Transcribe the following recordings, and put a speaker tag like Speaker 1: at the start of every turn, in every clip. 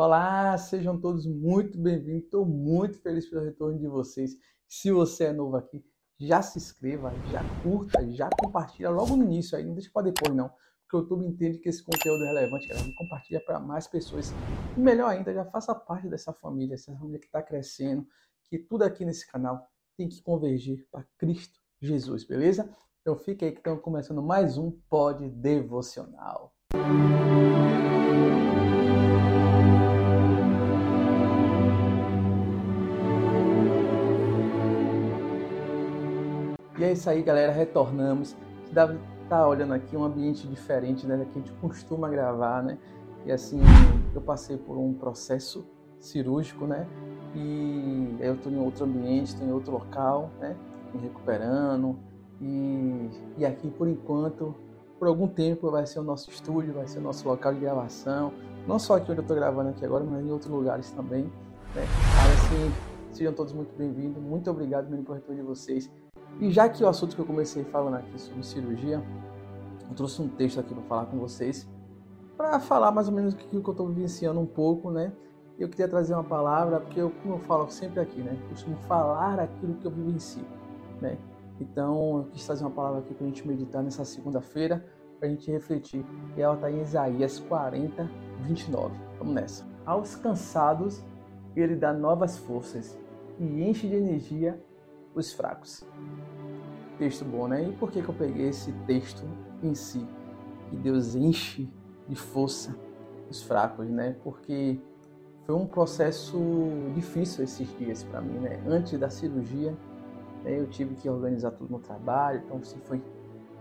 Speaker 1: Olá, sejam todos muito bem-vindos. Estou muito feliz pelo retorno de vocês. Se você é novo aqui, já se inscreva, já curta, já compartilha logo no início aí, não deixa para depois não, porque o YouTube entende que esse conteúdo é relevante, galera. Compartilha para mais pessoas. E melhor ainda, já faça parte dessa família, essa família que está crescendo, que tudo aqui nesse canal tem que convergir para Cristo Jesus, beleza? Então fica aí que estamos começando mais um Pod Devocional. E é isso aí, galera. Retornamos. Dá tá olhando aqui um ambiente diferente, né, que a gente costuma gravar, né? E assim, eu passei por um processo cirúrgico, né? E eu estou em outro ambiente, estou em outro local, né? Me recuperando. E, e aqui, por enquanto, por algum tempo, vai ser o nosso estúdio, vai ser o nosso local de gravação. Não só aqui onde eu estou gravando aqui agora, mas em outros lugares também. Né? Mas, assim, sejam todos muito bem-vindos. Muito obrigado mesmo por retorno de vocês. E já que o assunto que eu comecei falando aqui sobre cirurgia, eu trouxe um texto aqui para falar com vocês, para falar mais ou menos o que eu estou vivenciando um pouco, né? Eu queria trazer uma palavra, porque eu, como eu falo sempre aqui, né? Costumo falar aquilo que eu vivencio, né? Então, eu quis trazer uma palavra aqui para a gente meditar nessa segunda-feira, para a gente refletir. E ela está em Isaías 40, 29. Vamos nessa. Aos cansados, ele dá novas forças e enche de energia os fracos. Texto bom, né? E por que, que eu peguei esse texto em si? Que Deus enche de força os fracos, né? Porque foi um processo difícil esses dias para mim, né? Antes da cirurgia, né, eu tive que organizar tudo no trabalho, então assim, foi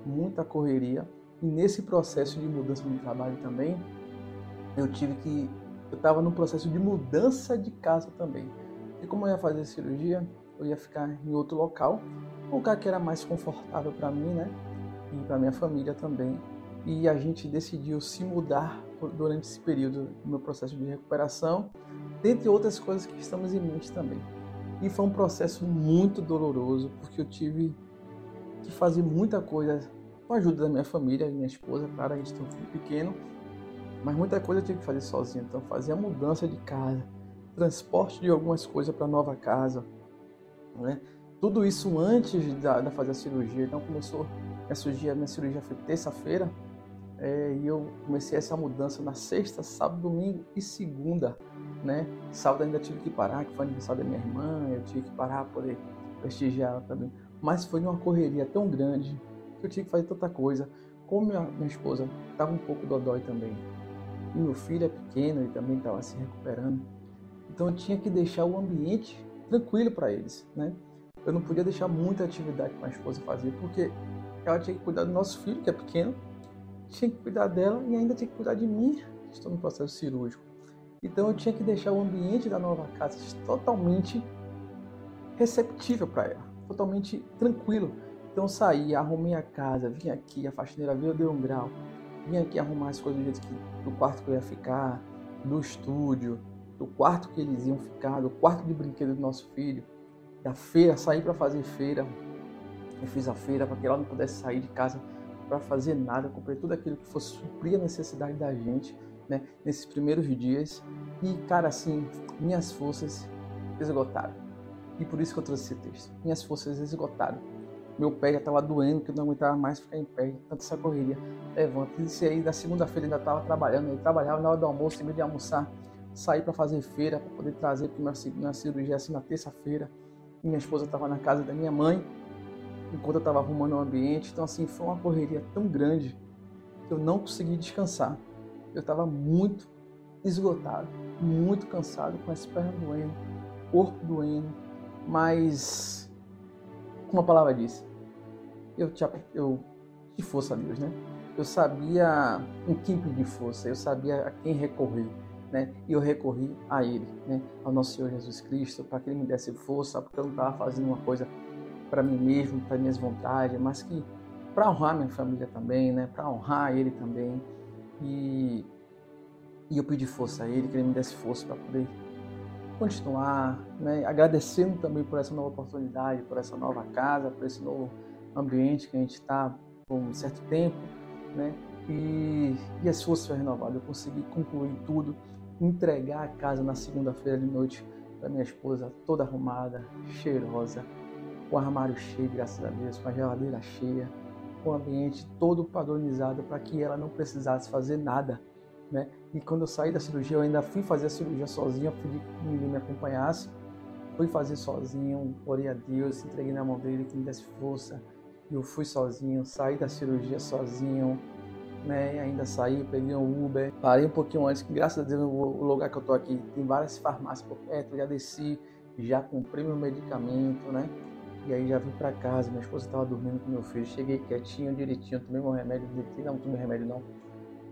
Speaker 1: muita correria. E nesse processo de mudança no trabalho também, eu tive que. Eu estava no processo de mudança de casa também. E como eu ia fazer cirurgia, eu ia ficar em outro local, um lugar que era mais confortável para mim, né? E para minha família também. E a gente decidiu se mudar durante esse período do meu processo de recuperação, dentre outras coisas que estamos em mente também. E foi um processo muito doloroso, porque eu tive que fazer muita coisa com a ajuda da minha família, minha esposa, claro, a gente tem um filho pequeno, mas muita coisa eu tive que fazer sozinho. Então, fazer a mudança de casa, transporte de algumas coisas para nova casa, né? Tudo isso antes da fazer a cirurgia. Então começou minha cirurgia, minha cirurgia foi terça-feira é, e eu comecei essa mudança na sexta, sábado, domingo e segunda, né? Sábado ainda tive que parar, que foi aniversário da minha irmã, eu tive que parar para poder prestigiar ela também. Mas foi uma correria tão grande que eu tive que fazer tanta coisa. Como minha, minha esposa estava um pouco dodói também, e meu filho é pequeno e também estava se recuperando, então eu tinha que deixar o ambiente tranquilo para eles, né? Eu não podia deixar muita atividade para a esposa fazer, porque ela tinha que cuidar do nosso filho, que é pequeno, tinha que cuidar dela e ainda tinha que cuidar de mim, que estou no processo cirúrgico. Então eu tinha que deixar o ambiente da nova casa totalmente receptível para ela, totalmente tranquilo. Então eu saí, arrumei a casa, vim aqui, a faxineira veio, deu um grau, vim aqui arrumar as coisas do jeito que do quarto que eu ia ficar, do estúdio, do quarto que eles iam ficar, do quarto de brinquedo do nosso filho, da feira, sair para fazer feira. Eu fiz a feira para que ela não pudesse sair de casa para fazer nada. Comprei tudo aquilo que fosse suprir a necessidade da gente, né, nesses primeiros dias. E, cara, assim, minhas forças esgotaram. E por isso que eu trouxe esse texto. Minhas forças esgotaram. Meu pé já estava doendo, que eu não aguentava mais ficar em pé, tanta essa correria. Levanta. Isso aí, da segunda-feira ainda estava trabalhando. Eu trabalhava na hora do almoço, em vez de almoçar saí para fazer feira, para poder trazer para minha cirurgia assim na terça-feira. Minha esposa estava na casa da minha mãe, enquanto eu estava arrumando o ambiente. Então, assim, foi uma correria tão grande que eu não consegui descansar. Eu estava muito esgotado, muito cansado, com as pernas doendo, corpo doendo, mas, como a palavra disse, eu, te, eu de força a Deus, né? Eu sabia em quem pedir força, eu sabia a quem recorrer né? E eu recorri a Ele, né? Ao nosso Senhor Jesus Cristo, para que Ele me desse força, porque eu não estava fazendo uma coisa para mim mesmo, para minhas vontades, mas que para honrar minha família também, né? Para honrar Ele também. E, e eu pedi força a Ele, que Ele me desse força para poder continuar, né? Agradecendo também por essa nova oportunidade, por essa nova casa, por esse novo ambiente que a gente está por um certo tempo, né? E, e as forças foram renovadas. Eu consegui concluir tudo entregar a casa na segunda-feira de noite para minha esposa toda arrumada, cheirosa, o armário cheio, graças a Deus, com a geladeira cheia, com o ambiente todo padronizado para que ela não precisasse fazer nada. Né? E quando eu saí da cirurgia, eu ainda fui fazer a cirurgia sozinho, pedi que ninguém me acompanhasse. Fui fazer sozinho, orei a Deus, entreguei na mão dele que me desse força. Eu fui sozinho, saí da cirurgia sozinho, né? Ainda saí, peguei um Uber, parei um pouquinho antes, que graças a Deus o lugar que eu tô aqui tem várias farmácias por perto, já desci, já comprei meu medicamento, né? E aí já vim para casa, minha esposa estava dormindo com meu filho, cheguei quietinho, direitinho, tomei meu remédio, deitei, não tomei remédio não,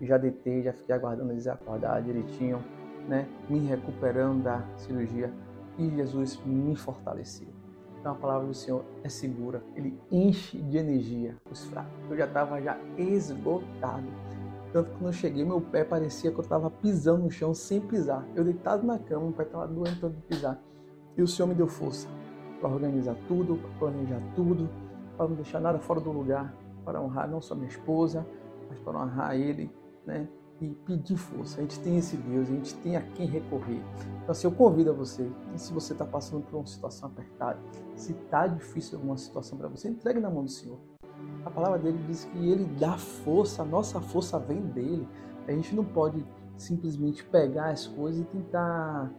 Speaker 1: já deitei, já fiquei aguardando eles acordar direitinho, né? Me recuperando da cirurgia e Jesus me fortaleceu. Então a palavra do Senhor é segura, ele enche de energia os fracos. Eu já estava já esgotado. Tanto que quando eu cheguei, meu pé parecia que eu estava pisando no chão sem pisar. Eu deitado na cama, meu pé estava doendo tanto de pisar. E o Senhor me deu força para organizar tudo, para planejar tudo, para não deixar nada fora do lugar, para honrar não só minha esposa, mas para honrar Ele, né? E pedir força. A gente tem esse Deus, a gente tem a quem recorrer. Então, assim, eu convido a você, se você está passando por uma situação apertada, se está difícil alguma situação para você, entregue na mão do Senhor. A palavra dele diz que ele dá força, a nossa força vem dele. A gente não pode simplesmente pegar as coisas e tentar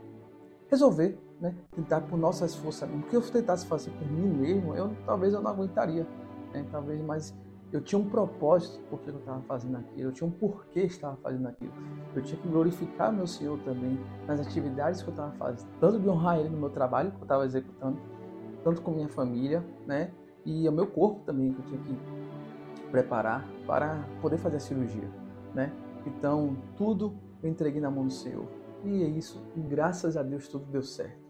Speaker 1: resolver né? tentar por nossas forças. Porque eu tentasse fazer por mim mesmo, eu talvez eu não aguentaria, né? talvez, mas eu tinha um propósito porque eu estava fazendo aquilo, eu tinha um porquê estava fazendo aquilo. Eu tinha que glorificar meu Senhor também nas atividades que eu estava fazendo, tanto de honrar Ele no meu trabalho que eu estava executando, tanto com minha família, né? E o meu corpo também que eu tinha que preparar para poder fazer a cirurgia, né? Então tudo eu entreguei na mão do Senhor. E é isso, e graças a Deus tudo deu certo.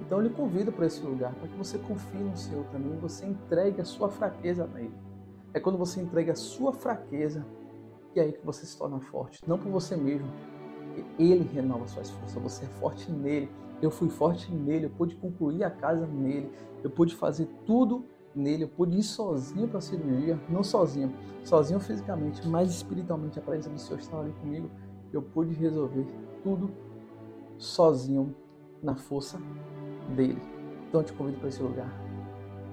Speaker 1: Então eu lhe convido para esse lugar, para que você confie no Senhor também, você entregue a sua fraqueza nele. É quando você entrega a sua fraqueza que é aí que você se torna forte, não por você mesmo. Ele renova suas forças, você é forte nele. Eu fui forte nele, eu pude concluir a casa nele, eu pude fazer tudo nele, eu pude ir sozinho para a cirurgia, não sozinho, sozinho fisicamente, mas espiritualmente a presença do Senhor estava ali comigo. Eu pude resolver tudo sozinho na força dele. Então eu te convido para esse lugar.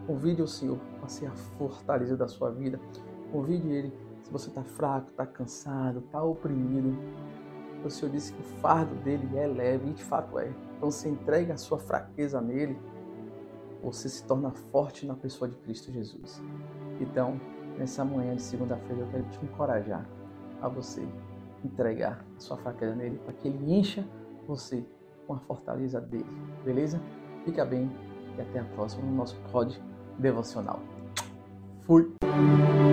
Speaker 1: Convide o Senhor ser a fortaleza da sua vida. Convide Ele se você está fraco, está cansado, está oprimido. O Senhor disse que o fardo dele é leve e de fato é. Então se entrega a sua fraqueza nele, você se torna forte na pessoa de Cristo Jesus. Então, nessa manhã de segunda-feira, eu quero te encorajar a você entregar a sua fraqueza nele para que ele encha você com a fortaleza dele. Beleza? Fica bem e até a próxima no nosso pod devocional. Fui!